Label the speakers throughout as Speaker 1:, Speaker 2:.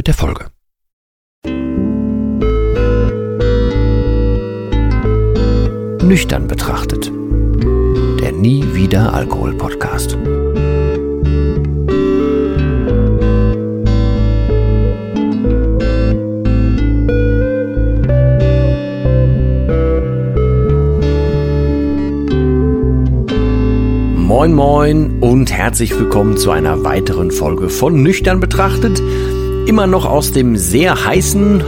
Speaker 1: mit der Folge. Nüchtern betrachtet. Der Nie wieder Alkohol Podcast. Moin moin und herzlich willkommen zu einer weiteren Folge von Nüchtern betrachtet immer noch aus dem sehr heißen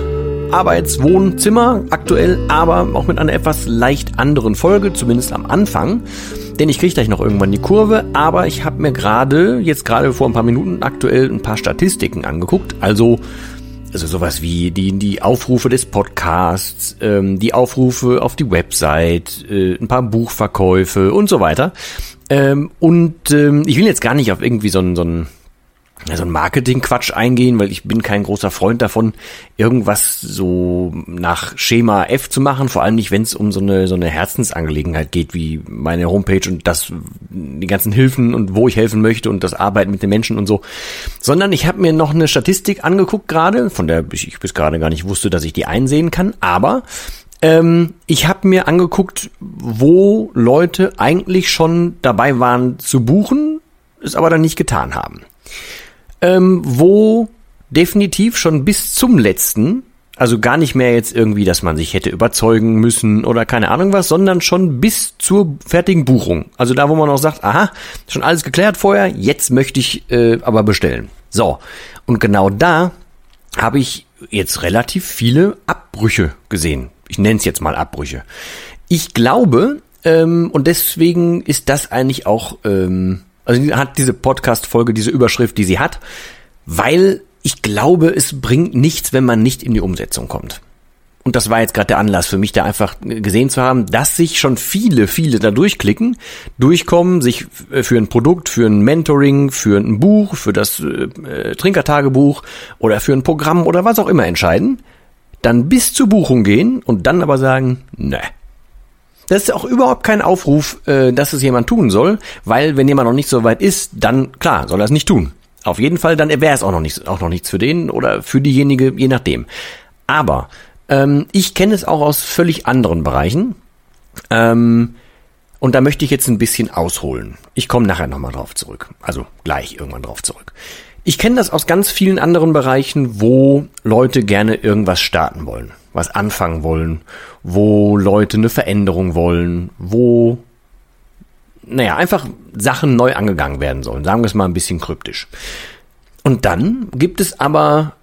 Speaker 1: Arbeitswohnzimmer aktuell, aber auch mit einer etwas leicht anderen Folge, zumindest am Anfang. Denn ich kriege gleich noch irgendwann die Kurve, aber ich habe mir gerade, jetzt gerade vor ein paar Minuten aktuell ein paar Statistiken angeguckt. Also, also sowas wie die, die Aufrufe des Podcasts, ähm, die Aufrufe auf die Website, äh, ein paar Buchverkäufe und so weiter. Ähm, und ähm, ich will jetzt gar nicht auf irgendwie so ein, so ein so ein Marketing-Quatsch eingehen, weil ich bin kein großer Freund davon, irgendwas so nach Schema F zu machen, vor allem nicht, wenn es um so eine, so eine Herzensangelegenheit geht, wie meine Homepage und das, die ganzen Hilfen und wo ich helfen möchte und das Arbeiten mit den Menschen und so, sondern ich habe mir noch eine Statistik angeguckt gerade, von der ich bis gerade gar nicht wusste, dass ich die einsehen kann, aber ähm, ich habe mir angeguckt, wo Leute eigentlich schon dabei waren zu buchen, es aber dann nicht getan haben ähm, wo definitiv schon bis zum letzten, also gar nicht mehr jetzt irgendwie, dass man sich hätte überzeugen müssen oder keine Ahnung was, sondern schon bis zur fertigen Buchung. Also da, wo man auch sagt, aha, schon alles geklärt vorher, jetzt möchte ich äh, aber bestellen. So, und genau da habe ich jetzt relativ viele Abbrüche gesehen. Ich nenne es jetzt mal Abbrüche. Ich glaube, ähm, und deswegen ist das eigentlich auch ähm, also hat diese Podcast-Folge diese Überschrift, die sie hat, weil ich glaube, es bringt nichts, wenn man nicht in die Umsetzung kommt. Und das war jetzt gerade der Anlass für mich, da einfach gesehen zu haben, dass sich schon viele, viele da durchklicken, durchkommen, sich für ein Produkt, für ein Mentoring, für ein Buch, für das äh, Trinkertagebuch oder für ein Programm oder was auch immer entscheiden, dann bis zur Buchung gehen und dann aber sagen, ne, das ist auch überhaupt kein Aufruf, äh, dass es jemand tun soll, weil wenn jemand noch nicht so weit ist, dann klar, soll er es nicht tun. Auf jeden Fall, dann wäre es auch noch nichts, auch noch nichts für den oder für diejenige, je nachdem. Aber ähm, ich kenne es auch aus völlig anderen Bereichen. Ähm, und da möchte ich jetzt ein bisschen ausholen. Ich komme nachher nochmal drauf zurück. Also gleich irgendwann drauf zurück. Ich kenne das aus ganz vielen anderen Bereichen, wo Leute gerne irgendwas starten wollen was anfangen wollen, wo Leute eine Veränderung wollen, wo, naja, einfach Sachen neu angegangen werden sollen. Sagen wir es mal ein bisschen kryptisch. Und dann gibt es aber,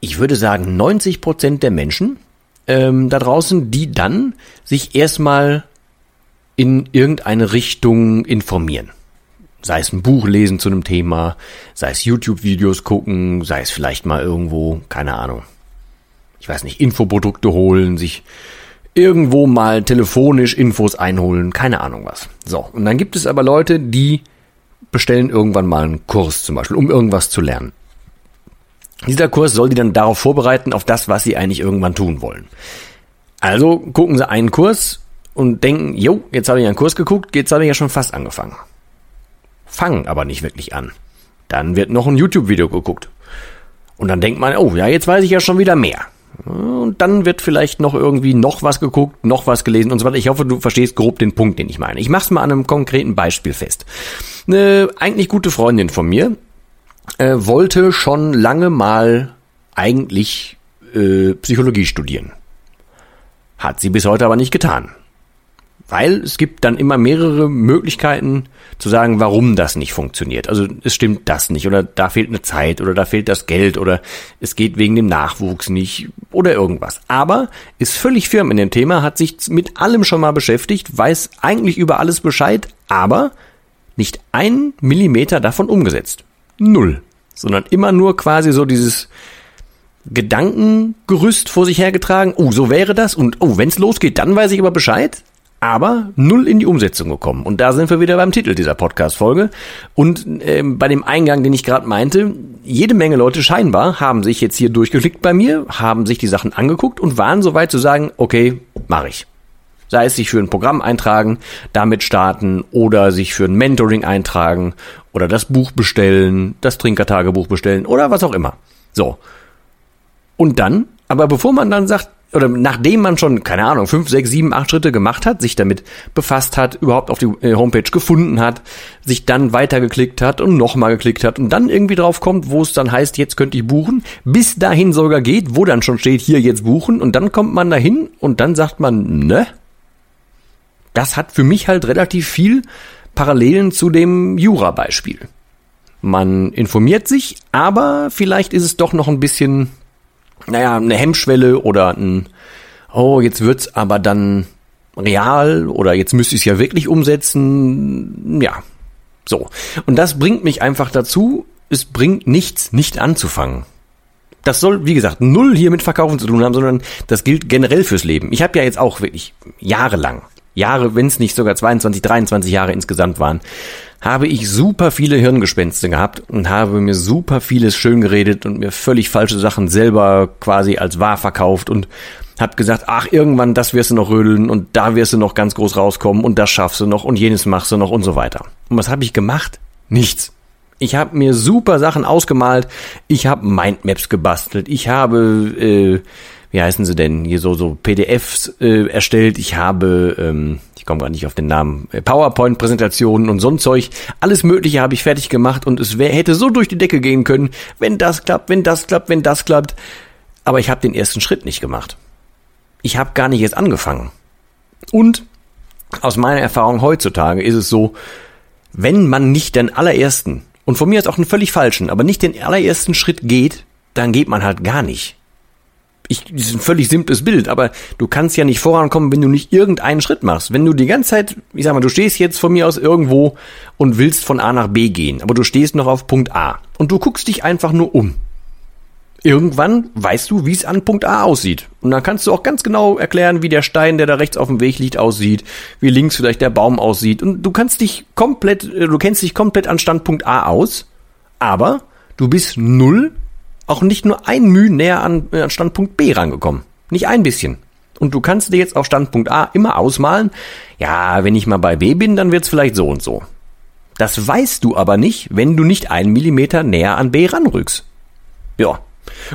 Speaker 1: ich würde sagen, 90 Prozent der Menschen ähm, da draußen, die dann sich erstmal in irgendeine Richtung informieren. Sei es ein Buch lesen zu einem Thema, sei es YouTube-Videos gucken, sei es vielleicht mal irgendwo, keine Ahnung, ich weiß nicht, Infoprodukte holen, sich irgendwo mal telefonisch Infos einholen, keine Ahnung was. So, und dann gibt es aber Leute, die bestellen irgendwann mal einen Kurs zum Beispiel, um irgendwas zu lernen. Dieser Kurs soll die dann darauf vorbereiten, auf das, was sie eigentlich irgendwann tun wollen. Also gucken sie einen Kurs und denken, jo, jetzt habe ich einen Kurs geguckt, jetzt habe ich ja schon fast angefangen. Fangen aber nicht wirklich an. Dann wird noch ein YouTube-Video geguckt. Und dann denkt man, oh, ja, jetzt weiß ich ja schon wieder mehr. Und dann wird vielleicht noch irgendwie noch was geguckt, noch was gelesen und so weiter. Ich hoffe, du verstehst grob den Punkt, den ich meine. Ich mach's mal an einem konkreten Beispiel fest. Eine eigentlich gute Freundin von mir äh, wollte schon lange mal eigentlich äh, Psychologie studieren. Hat sie bis heute aber nicht getan. Weil es gibt dann immer mehrere Möglichkeiten zu sagen, warum das nicht funktioniert. Also es stimmt das nicht oder da fehlt eine Zeit oder da fehlt das Geld oder es geht wegen dem Nachwuchs nicht oder irgendwas. Aber ist völlig firm in dem Thema, hat sich mit allem schon mal beschäftigt, weiß eigentlich über alles Bescheid, aber nicht ein Millimeter davon umgesetzt. Null. Sondern immer nur quasi so dieses, Gedankengerüst vor sich hergetragen. Oh, so wäre das. Und oh, wenn's losgeht, dann weiß ich aber Bescheid. Aber null in die Umsetzung gekommen. Und da sind wir wieder beim Titel dieser Podcast-Folge. Und äh, bei dem Eingang, den ich gerade meinte, jede Menge Leute scheinbar haben sich jetzt hier durchgeklickt bei mir, haben sich die Sachen angeguckt und waren soweit zu sagen, okay, mache ich. Sei es sich für ein Programm eintragen, damit starten oder sich für ein Mentoring eintragen oder das Buch bestellen, das Trinkertagebuch bestellen oder was auch immer. So. Und dann, aber bevor man dann sagt, oder nachdem man schon, keine Ahnung, fünf, sechs, sieben, acht Schritte gemacht hat, sich damit befasst hat, überhaupt auf die äh, Homepage gefunden hat, sich dann weitergeklickt hat und nochmal geklickt hat und dann irgendwie drauf kommt, wo es dann heißt, jetzt könnte ich buchen, bis dahin sogar geht, wo dann schon steht, hier jetzt buchen und dann kommt man dahin und dann sagt man, ne? Das hat für mich halt relativ viel Parallelen zu dem Jura-Beispiel. Man informiert sich, aber vielleicht ist es doch noch ein bisschen naja, eine Hemmschwelle oder ein, oh, jetzt wird's aber dann real oder jetzt müsste ich es ja wirklich umsetzen. Ja, so. Und das bringt mich einfach dazu, es bringt nichts, nicht anzufangen. Das soll, wie gesagt, null hier mit Verkaufen zu tun haben, sondern das gilt generell fürs Leben. Ich habe ja jetzt auch wirklich jahrelang, Jahre, wenn es nicht sogar 22, 23 Jahre insgesamt waren, habe ich super viele Hirngespenste gehabt und habe mir super vieles schön geredet und mir völlig falsche Sachen selber quasi als wahr verkauft und hab gesagt, ach, irgendwann das wirst du noch rödeln und da wirst du noch ganz groß rauskommen und das schaffst du noch und jenes machst du noch und so weiter. Und was habe ich gemacht? Nichts. Ich habe mir super Sachen ausgemalt, ich habe Mindmaps gebastelt, ich habe äh, wie heißen sie denn, hier so, so PDFs äh, erstellt. Ich habe, ähm, ich komme gar nicht auf den Namen, äh, PowerPoint-Präsentationen und so ein Zeug. Alles Mögliche habe ich fertig gemacht und es wär, hätte so durch die Decke gehen können, wenn das klappt, wenn das klappt, wenn das klappt. Aber ich habe den ersten Schritt nicht gemacht. Ich habe gar nicht jetzt angefangen. Und aus meiner Erfahrung heutzutage ist es so, wenn man nicht den allerersten, und von mir ist auch einen völlig falschen, aber nicht den allerersten Schritt geht, dann geht man halt gar nicht ich, das ist ein völlig simples Bild, aber du kannst ja nicht vorankommen, wenn du nicht irgendeinen Schritt machst. Wenn du die ganze Zeit, ich sag mal, du stehst jetzt von mir aus irgendwo und willst von A nach B gehen, aber du stehst noch auf Punkt A und du guckst dich einfach nur um. Irgendwann weißt du, wie es an Punkt A aussieht. Und dann kannst du auch ganz genau erklären, wie der Stein, der da rechts auf dem Weg liegt, aussieht, wie links vielleicht der Baum aussieht. Und du kannst dich komplett, äh, du kennst dich komplett an Standpunkt A aus, aber du bist null auch nicht nur ein Mühe näher an, äh, an Standpunkt B rangekommen. Nicht ein bisschen. Und du kannst dir jetzt auf Standpunkt A immer ausmalen, ja, wenn ich mal bei B bin, dann wird's vielleicht so und so. Das weißt du aber nicht, wenn du nicht einen Millimeter näher an B ranrückst. Ja.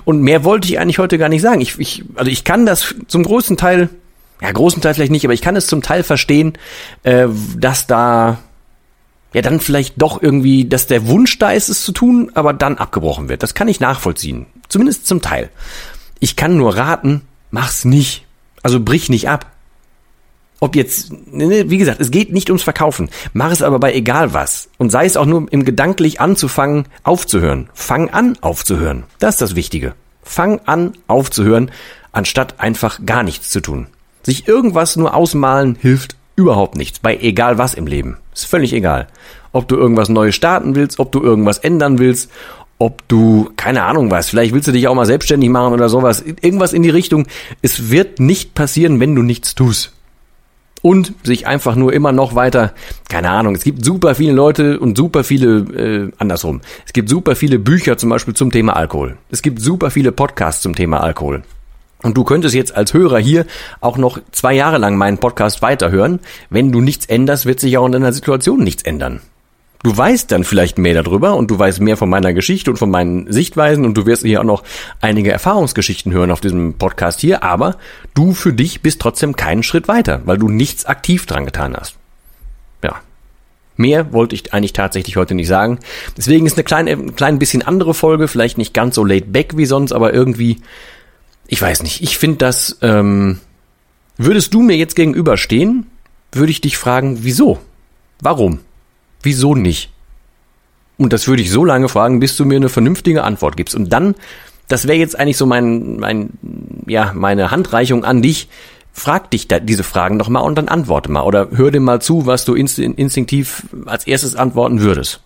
Speaker 1: Und mehr wollte ich eigentlich heute gar nicht sagen. Ich, ich, also ich kann das zum großen Teil, ja, großen Teil vielleicht nicht, aber ich kann es zum Teil verstehen, äh, dass da ja dann vielleicht doch irgendwie, dass der Wunsch da ist, es zu tun, aber dann abgebrochen wird. Das kann ich nachvollziehen. Zumindest zum Teil. Ich kann nur raten, mach's nicht. Also brich nicht ab. Ob jetzt, ne, ne, wie gesagt, es geht nicht ums Verkaufen. Mach es aber bei egal was. Und sei es auch nur im gedanklich anzufangen, aufzuhören. Fang an, aufzuhören. Das ist das Wichtige. Fang an, aufzuhören, anstatt einfach gar nichts zu tun. Sich irgendwas nur ausmalen hilft überhaupt nichts. Bei egal was im Leben. Ist völlig egal. Ob du irgendwas Neues starten willst, ob du irgendwas ändern willst, ob du, keine Ahnung was, vielleicht willst du dich auch mal selbstständig machen oder sowas. Irgendwas in die Richtung. Es wird nicht passieren, wenn du nichts tust. Und sich einfach nur immer noch weiter, keine Ahnung, es gibt super viele Leute und super viele, äh, andersrum. Es gibt super viele Bücher zum Beispiel zum Thema Alkohol. Es gibt super viele Podcasts zum Thema Alkohol. Und du könntest jetzt als Hörer hier auch noch zwei Jahre lang meinen Podcast weiterhören. Wenn du nichts änderst, wird sich auch in deiner Situation nichts ändern. Du weißt dann vielleicht mehr darüber und du weißt mehr von meiner Geschichte und von meinen Sichtweisen und du wirst hier auch noch einige Erfahrungsgeschichten hören auf diesem Podcast hier, aber du für dich bist trotzdem keinen Schritt weiter, weil du nichts aktiv dran getan hast. Ja. Mehr wollte ich eigentlich tatsächlich heute nicht sagen. Deswegen ist eine kleine, ein klein bisschen andere Folge, vielleicht nicht ganz so laid back wie sonst, aber irgendwie ich weiß nicht, ich finde das, ähm, würdest du mir jetzt gegenüberstehen, würde ich dich fragen, wieso? Warum? Wieso nicht? Und das würde ich so lange fragen, bis du mir eine vernünftige Antwort gibst. Und dann, das wäre jetzt eigentlich so mein, mein, ja, meine Handreichung an dich. Frag dich da diese Fragen doch mal und dann antworte mal. Oder hör dir mal zu, was du instinktiv als erstes antworten würdest.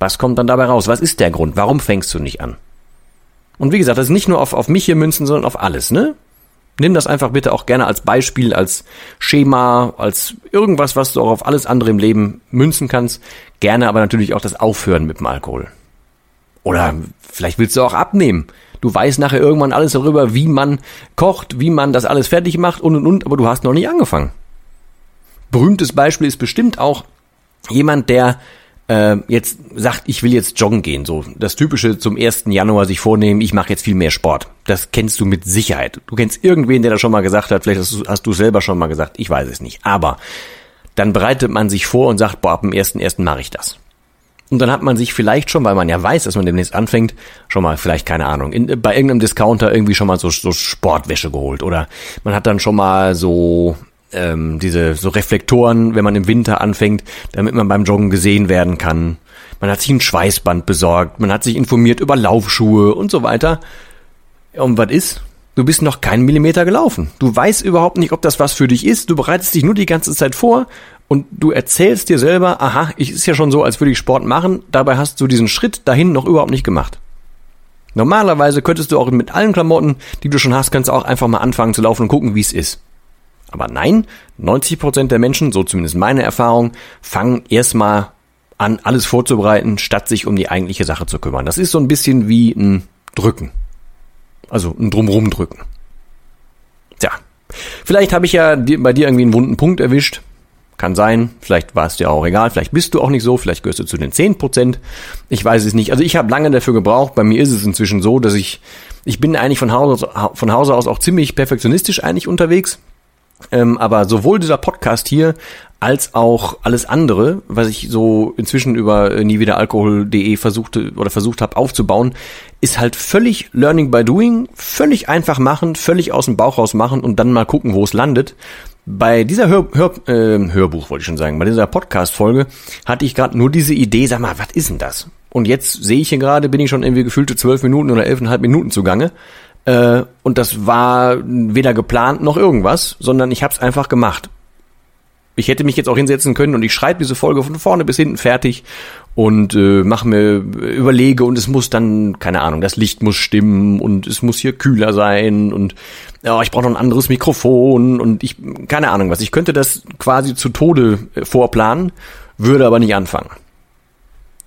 Speaker 1: Was kommt dann dabei raus? Was ist der Grund? Warum fängst du nicht an? Und wie gesagt, das ist nicht nur auf, auf mich hier münzen, sondern auf alles, ne? Nimm das einfach bitte auch gerne als Beispiel, als Schema, als irgendwas, was du auch auf alles andere im Leben münzen kannst. Gerne aber natürlich auch das Aufhören mit dem Alkohol. Oder vielleicht willst du auch abnehmen. Du weißt nachher irgendwann alles darüber, wie man kocht, wie man das alles fertig macht und und und, aber du hast noch nicht angefangen. Berühmtes Beispiel ist bestimmt auch jemand, der äh, jetzt sagt, ich will jetzt joggen gehen, so das typische zum 1. Januar sich vornehmen, ich mache jetzt viel mehr Sport. Das kennst du mit Sicherheit. Du kennst irgendwen, der das schon mal gesagt hat, vielleicht hast du, du selber schon mal gesagt, ich weiß es nicht. Aber dann bereitet man sich vor und sagt, boah, ab dem 1.1. mache ich das. Und dann hat man sich vielleicht schon, weil man ja weiß, dass man demnächst anfängt, schon mal vielleicht, keine Ahnung, in, bei irgendeinem Discounter irgendwie schon mal so, so Sportwäsche geholt. Oder man hat dann schon mal so ähm, diese so Reflektoren, wenn man im Winter anfängt, damit man beim Joggen gesehen werden kann. Man hat sich ein Schweißband besorgt, man hat sich informiert über Laufschuhe und so weiter. Und was ist? Du bist noch keinen Millimeter gelaufen. Du weißt überhaupt nicht, ob das was für dich ist. Du bereitest dich nur die ganze Zeit vor und du erzählst dir selber, aha, ich ist ja schon so, als würde ich Sport machen. Dabei hast du diesen Schritt dahin noch überhaupt nicht gemacht. Normalerweise könntest du auch mit allen Klamotten, die du schon hast, kannst du auch einfach mal anfangen zu laufen und gucken, wie es ist. Aber nein, 90% der Menschen, so zumindest meine Erfahrung, fangen erstmal an, alles vorzubereiten, statt sich um die eigentliche Sache zu kümmern. Das ist so ein bisschen wie ein Drücken. Also ein Drumrum drücken. Tja, vielleicht habe ich ja bei dir irgendwie einen wunden Punkt erwischt. Kann sein, vielleicht war es dir auch egal, vielleicht bist du auch nicht so, vielleicht gehörst du zu den 10%. Ich weiß es nicht. Also ich habe lange dafür gebraucht. Bei mir ist es inzwischen so, dass ich, ich bin eigentlich von Hause, von Hause aus auch ziemlich perfektionistisch eigentlich unterwegs. Ähm, aber sowohl dieser Podcast hier als auch alles andere, was ich so inzwischen über äh, niewiederalkohol.de versuchte oder versucht habe aufzubauen, ist halt völlig Learning by Doing, völlig einfach machen, völlig aus dem Bauch raus machen und dann mal gucken, wo es landet. Bei dieser Hör, Hör, äh, Hörbuch wollte ich schon sagen, bei dieser Podcast-Folge hatte ich gerade nur diese Idee, sag mal, was ist denn das? Und jetzt sehe ich hier gerade, bin ich schon irgendwie gefühlte zwölf Minuten oder elfeinhalb Minuten zugange. Äh, und das war weder geplant noch irgendwas, sondern ich habe es einfach gemacht. Ich hätte mich jetzt auch hinsetzen können und ich schreibe diese Folge von vorne bis hinten fertig und äh, mache mir überlege und es muss dann keine Ahnung, das Licht muss stimmen und es muss hier kühler sein und ja, ich brauche noch ein anderes Mikrofon und ich keine Ahnung was. Ich könnte das quasi zu Tode äh, vorplanen, würde aber nicht anfangen.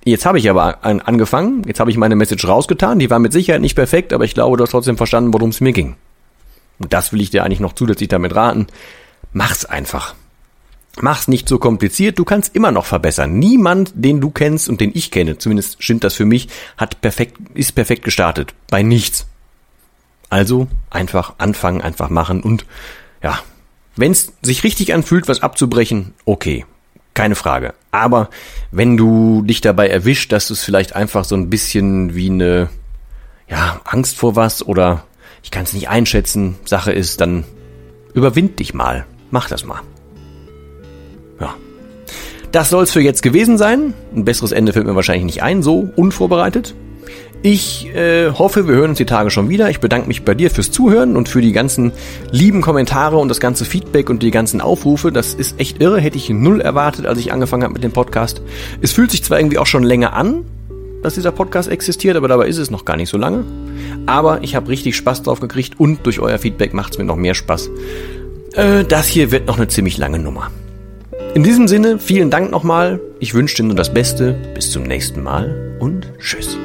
Speaker 1: Jetzt habe ich aber an, angefangen, jetzt habe ich meine Message rausgetan, die war mit Sicherheit nicht perfekt, aber ich glaube, du hast trotzdem verstanden, worum es mir ging. Und das will ich dir eigentlich noch zusätzlich damit raten. Mach's einfach. Mach's nicht so kompliziert, du kannst immer noch verbessern. Niemand, den du kennst und den ich kenne, zumindest stimmt das für mich, hat perfekt, ist perfekt gestartet. Bei nichts. Also einfach anfangen, einfach machen und ja, wenn's sich richtig anfühlt, was abzubrechen, okay. Keine Frage. Aber wenn du dich dabei erwischt, dass es vielleicht einfach so ein bisschen wie eine ja, Angst vor was oder ich kann es nicht einschätzen, Sache ist, dann überwind dich mal. Mach das mal. Ja. Das soll's für jetzt gewesen sein. Ein besseres Ende fällt mir wahrscheinlich nicht ein, so unvorbereitet. Ich äh, hoffe, wir hören uns die Tage schon wieder. Ich bedanke mich bei dir fürs Zuhören und für die ganzen lieben Kommentare und das ganze Feedback und die ganzen Aufrufe. Das ist echt irre, hätte ich null erwartet, als ich angefangen habe mit dem Podcast. Es fühlt sich zwar irgendwie auch schon länger an, dass dieser Podcast existiert, aber dabei ist es noch gar nicht so lange. Aber ich habe richtig Spaß drauf gekriegt und durch euer Feedback macht es mir noch mehr Spaß. Äh, das hier wird noch eine ziemlich lange Nummer. In diesem Sinne, vielen Dank nochmal. Ich wünsche dir nur das Beste. Bis zum nächsten Mal und tschüss.